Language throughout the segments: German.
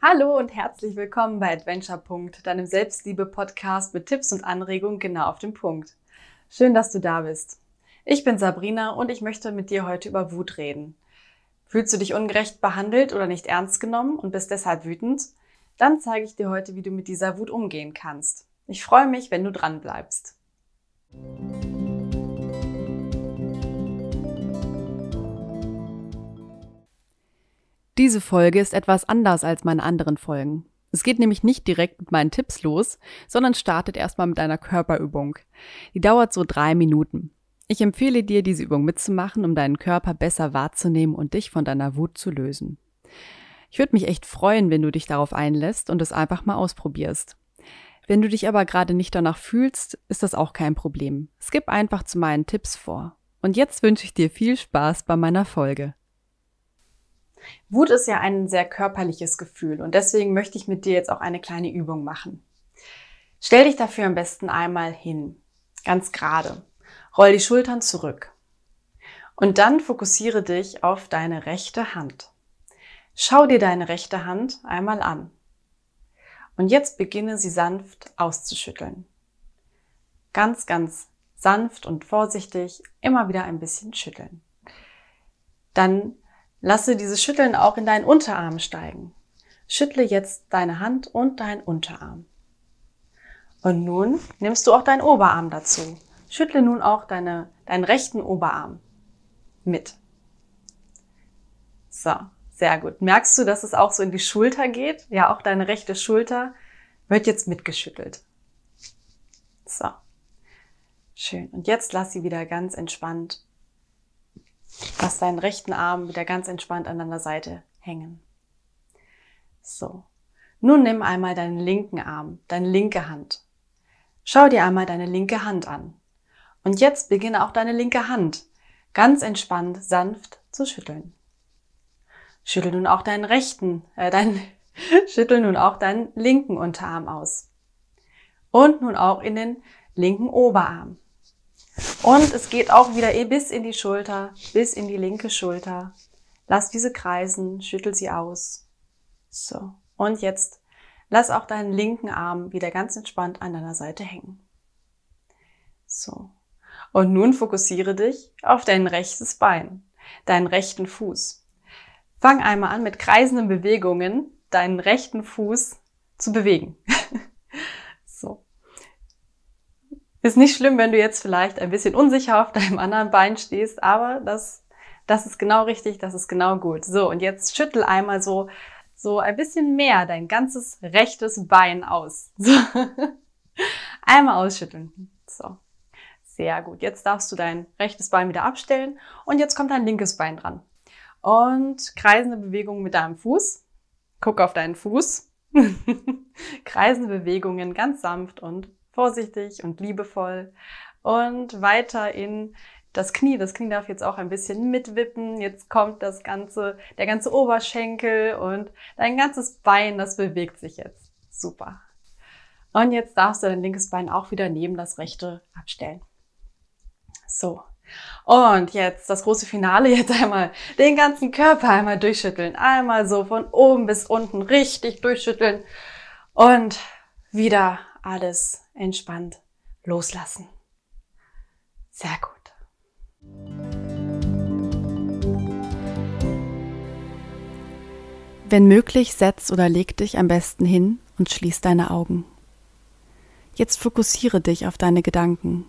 Hallo und herzlich willkommen bei Adventure deinem Selbstliebe-Podcast mit Tipps und Anregungen genau auf den Punkt. Schön, dass du da bist. Ich bin Sabrina und ich möchte mit dir heute über Wut reden. Fühlst du dich ungerecht behandelt oder nicht ernst genommen und bist deshalb wütend? Dann zeige ich dir heute, wie du mit dieser Wut umgehen kannst. Ich freue mich, wenn du dran bleibst. Diese Folge ist etwas anders als meine anderen Folgen. Es geht nämlich nicht direkt mit meinen Tipps los, sondern startet erstmal mit einer Körperübung. Die dauert so drei Minuten. Ich empfehle dir, diese Übung mitzumachen, um deinen Körper besser wahrzunehmen und dich von deiner Wut zu lösen. Ich würde mich echt freuen, wenn du dich darauf einlässt und es einfach mal ausprobierst. Wenn du dich aber gerade nicht danach fühlst, ist das auch kein Problem. Skip einfach zu meinen Tipps vor. Und jetzt wünsche ich dir viel Spaß bei meiner Folge. Wut ist ja ein sehr körperliches Gefühl und deswegen möchte ich mit dir jetzt auch eine kleine Übung machen. Stell dich dafür am besten einmal hin, ganz gerade. Roll die Schultern zurück. Und dann fokussiere dich auf deine rechte Hand. Schau dir deine rechte Hand einmal an. Und jetzt beginne sie sanft auszuschütteln. Ganz, ganz sanft und vorsichtig immer wieder ein bisschen schütteln. Dann Lasse dieses Schütteln auch in deinen Unterarm steigen. Schüttle jetzt deine Hand und deinen Unterarm. Und nun nimmst du auch deinen Oberarm dazu. Schüttle nun auch deine, deinen rechten Oberarm mit. So, sehr gut. Merkst du, dass es auch so in die Schulter geht? Ja, auch deine rechte Schulter wird jetzt mitgeschüttelt. So. Schön. Und jetzt lass sie wieder ganz entspannt Lass deinen rechten Arm wieder ganz entspannt an deiner Seite hängen. So. Nun nimm einmal deinen linken Arm, deine linke Hand. Schau dir einmal deine linke Hand an. Und jetzt beginne auch deine linke Hand ganz entspannt, sanft zu schütteln. Schüttel nun auch deinen rechten, äh, deinen, schüttel nun auch deinen linken Unterarm aus. Und nun auch in den linken Oberarm. Und es geht auch wieder eh bis in die Schulter, bis in die linke Schulter. Lass diese kreisen, schüttel sie aus. So. Und jetzt lass auch deinen linken Arm wieder ganz entspannt an deiner Seite hängen. So. Und nun fokussiere dich auf dein rechtes Bein, deinen rechten Fuß. Fang einmal an mit kreisenden Bewegungen deinen rechten Fuß zu bewegen. Ist nicht schlimm, wenn du jetzt vielleicht ein bisschen unsicher auf deinem anderen Bein stehst, aber das, das ist genau richtig, das ist genau gut. So, und jetzt schüttel einmal so, so ein bisschen mehr dein ganzes rechtes Bein aus. So. einmal ausschütteln. So. Sehr gut. Jetzt darfst du dein rechtes Bein wieder abstellen und jetzt kommt dein linkes Bein dran. Und kreisende Bewegungen mit deinem Fuß. Guck auf deinen Fuß. kreisende Bewegungen ganz sanft und vorsichtig und liebevoll. Und weiter in das Knie. Das Knie darf jetzt auch ein bisschen mitwippen. Jetzt kommt das ganze, der ganze Oberschenkel und dein ganzes Bein, das bewegt sich jetzt. Super. Und jetzt darfst du dein linkes Bein auch wieder neben das rechte abstellen. So. Und jetzt das große Finale, jetzt einmal den ganzen Körper einmal durchschütteln. Einmal so von oben bis unten richtig durchschütteln und wieder alles entspannt loslassen. Sehr gut. Wenn möglich, setz oder leg dich am besten hin und schließ deine Augen. Jetzt fokussiere dich auf deine Gedanken.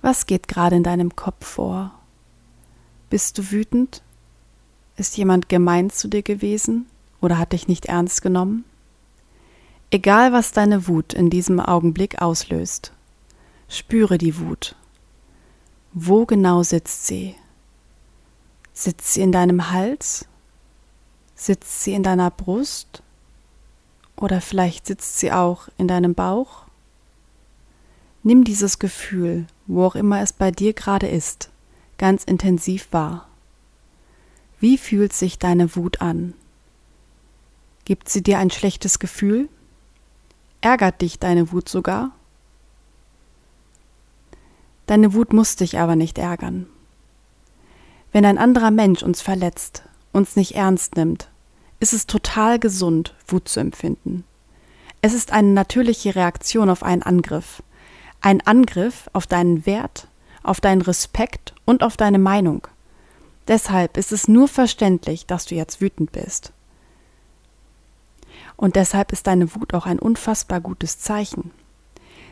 Was geht gerade in deinem Kopf vor? Bist du wütend? Ist jemand gemein zu dir gewesen oder hat dich nicht ernst genommen? Egal was deine Wut in diesem Augenblick auslöst, spüre die Wut. Wo genau sitzt sie? Sitzt sie in deinem Hals? Sitzt sie in deiner Brust? Oder vielleicht sitzt sie auch in deinem Bauch? Nimm dieses Gefühl, wo auch immer es bei dir gerade ist, ganz intensiv wahr. Wie fühlt sich deine Wut an? Gibt sie dir ein schlechtes Gefühl? Ärgert dich deine Wut sogar? Deine Wut muss dich aber nicht ärgern. Wenn ein anderer Mensch uns verletzt, uns nicht ernst nimmt, ist es total gesund, Wut zu empfinden. Es ist eine natürliche Reaktion auf einen Angriff. Ein Angriff auf deinen Wert, auf deinen Respekt und auf deine Meinung. Deshalb ist es nur verständlich, dass du jetzt wütend bist. Und deshalb ist deine Wut auch ein unfassbar gutes Zeichen.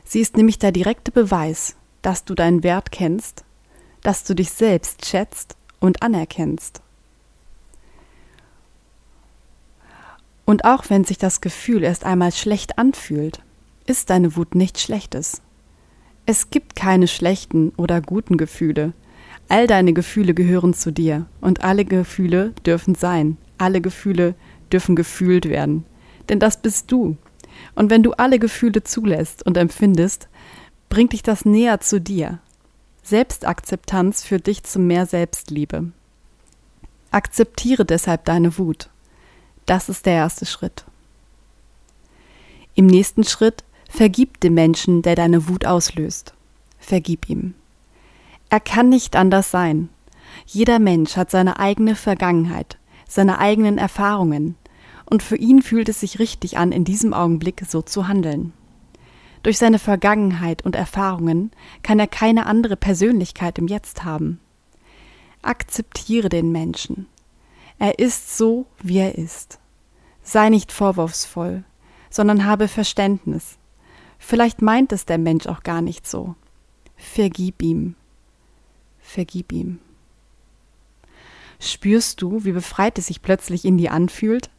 Sie ist nämlich der direkte Beweis, dass du deinen Wert kennst, dass du dich selbst schätzt und anerkennst. Und auch wenn sich das Gefühl erst einmal schlecht anfühlt, ist deine Wut nichts Schlechtes. Es gibt keine schlechten oder guten Gefühle. All deine Gefühle gehören zu dir und alle Gefühle dürfen sein. Alle Gefühle dürfen gefühlt werden. Denn das bist du. Und wenn du alle Gefühle zulässt und empfindest, bringt dich das näher zu dir. Selbstakzeptanz führt dich zu mehr Selbstliebe. Akzeptiere deshalb deine Wut. Das ist der erste Schritt. Im nächsten Schritt vergib dem Menschen, der deine Wut auslöst. Vergib ihm. Er kann nicht anders sein. Jeder Mensch hat seine eigene Vergangenheit, seine eigenen Erfahrungen, und für ihn fühlt es sich richtig an, in diesem Augenblick so zu handeln. Durch seine Vergangenheit und Erfahrungen kann er keine andere Persönlichkeit im Jetzt haben. Akzeptiere den Menschen. Er ist so, wie er ist. Sei nicht vorwurfsvoll, sondern habe Verständnis. Vielleicht meint es der Mensch auch gar nicht so. Vergib ihm. Vergib ihm. Spürst du, wie befreit es sich plötzlich in dir anfühlt?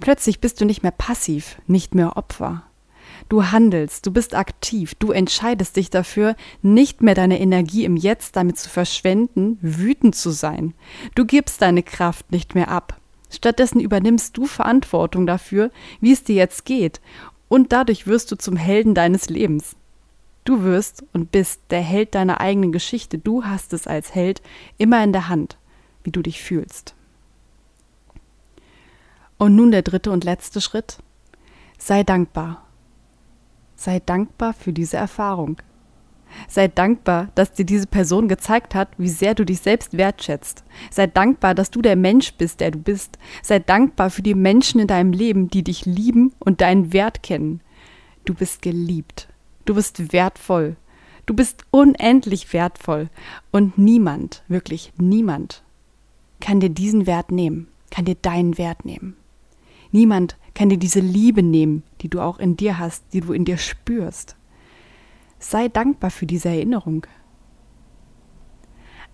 Plötzlich bist du nicht mehr passiv, nicht mehr Opfer. Du handelst, du bist aktiv, du entscheidest dich dafür, nicht mehr deine Energie im Jetzt damit zu verschwenden, wütend zu sein. Du gibst deine Kraft nicht mehr ab. Stattdessen übernimmst du Verantwortung dafür, wie es dir jetzt geht, und dadurch wirst du zum Helden deines Lebens. Du wirst und bist der Held deiner eigenen Geschichte. Du hast es als Held immer in der Hand, wie du dich fühlst. Und nun der dritte und letzte Schritt. Sei dankbar. Sei dankbar für diese Erfahrung. Sei dankbar, dass dir diese Person gezeigt hat, wie sehr du dich selbst wertschätzt. Sei dankbar, dass du der Mensch bist, der du bist. Sei dankbar für die Menschen in deinem Leben, die dich lieben und deinen Wert kennen. Du bist geliebt. Du bist wertvoll. Du bist unendlich wertvoll. Und niemand, wirklich niemand, kann dir diesen Wert nehmen, kann dir deinen Wert nehmen. Niemand kann dir diese Liebe nehmen, die du auch in dir hast, die du in dir spürst. Sei dankbar für diese Erinnerung.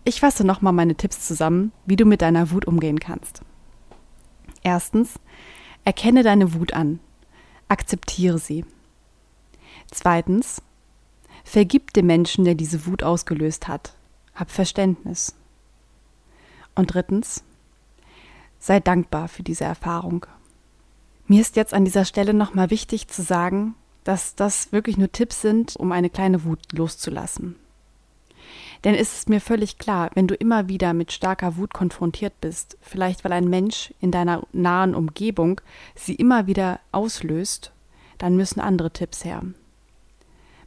Ich fasse nochmal meine Tipps zusammen, wie du mit deiner Wut umgehen kannst. Erstens, erkenne deine Wut an. Akzeptiere sie. Zweitens, vergib dem Menschen, der diese Wut ausgelöst hat. Hab Verständnis. Und drittens, sei dankbar für diese Erfahrung. Mir ist jetzt an dieser Stelle nochmal wichtig zu sagen, dass das wirklich nur Tipps sind, um eine kleine Wut loszulassen. Denn es ist mir völlig klar, wenn du immer wieder mit starker Wut konfrontiert bist, vielleicht weil ein Mensch in deiner nahen Umgebung sie immer wieder auslöst, dann müssen andere Tipps her.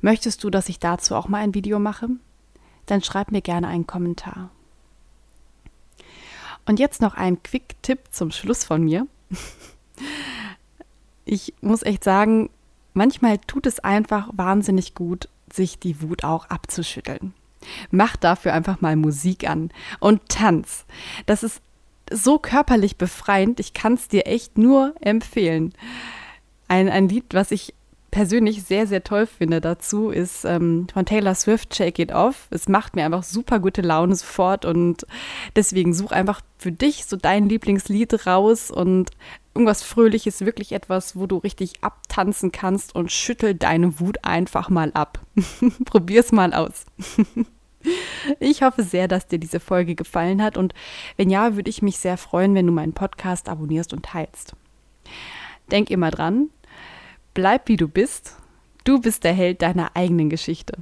Möchtest du, dass ich dazu auch mal ein Video mache? Dann schreib mir gerne einen Kommentar. Und jetzt noch ein Quick-Tipp zum Schluss von mir. ich muss echt sagen, manchmal tut es einfach wahnsinnig gut, sich die Wut auch abzuschütteln. Mach dafür einfach mal Musik an und tanz. Das ist so körperlich befreiend, ich kann es dir echt nur empfehlen. Ein, ein Lied, was ich persönlich sehr, sehr toll finde dazu, ist ähm, von Taylor Swift Shake It Off. Es macht mir einfach super gute Laune sofort und deswegen such einfach für dich so dein Lieblingslied raus und irgendwas Fröhliches, wirklich etwas, wo du richtig abtanzen kannst und schüttel deine Wut einfach mal ab. Probier's mal aus. Ich hoffe sehr, dass dir diese Folge gefallen hat und wenn ja, würde ich mich sehr freuen, wenn du meinen Podcast abonnierst und teilst. Denk immer dran, bleib wie du bist. Du bist der Held deiner eigenen Geschichte.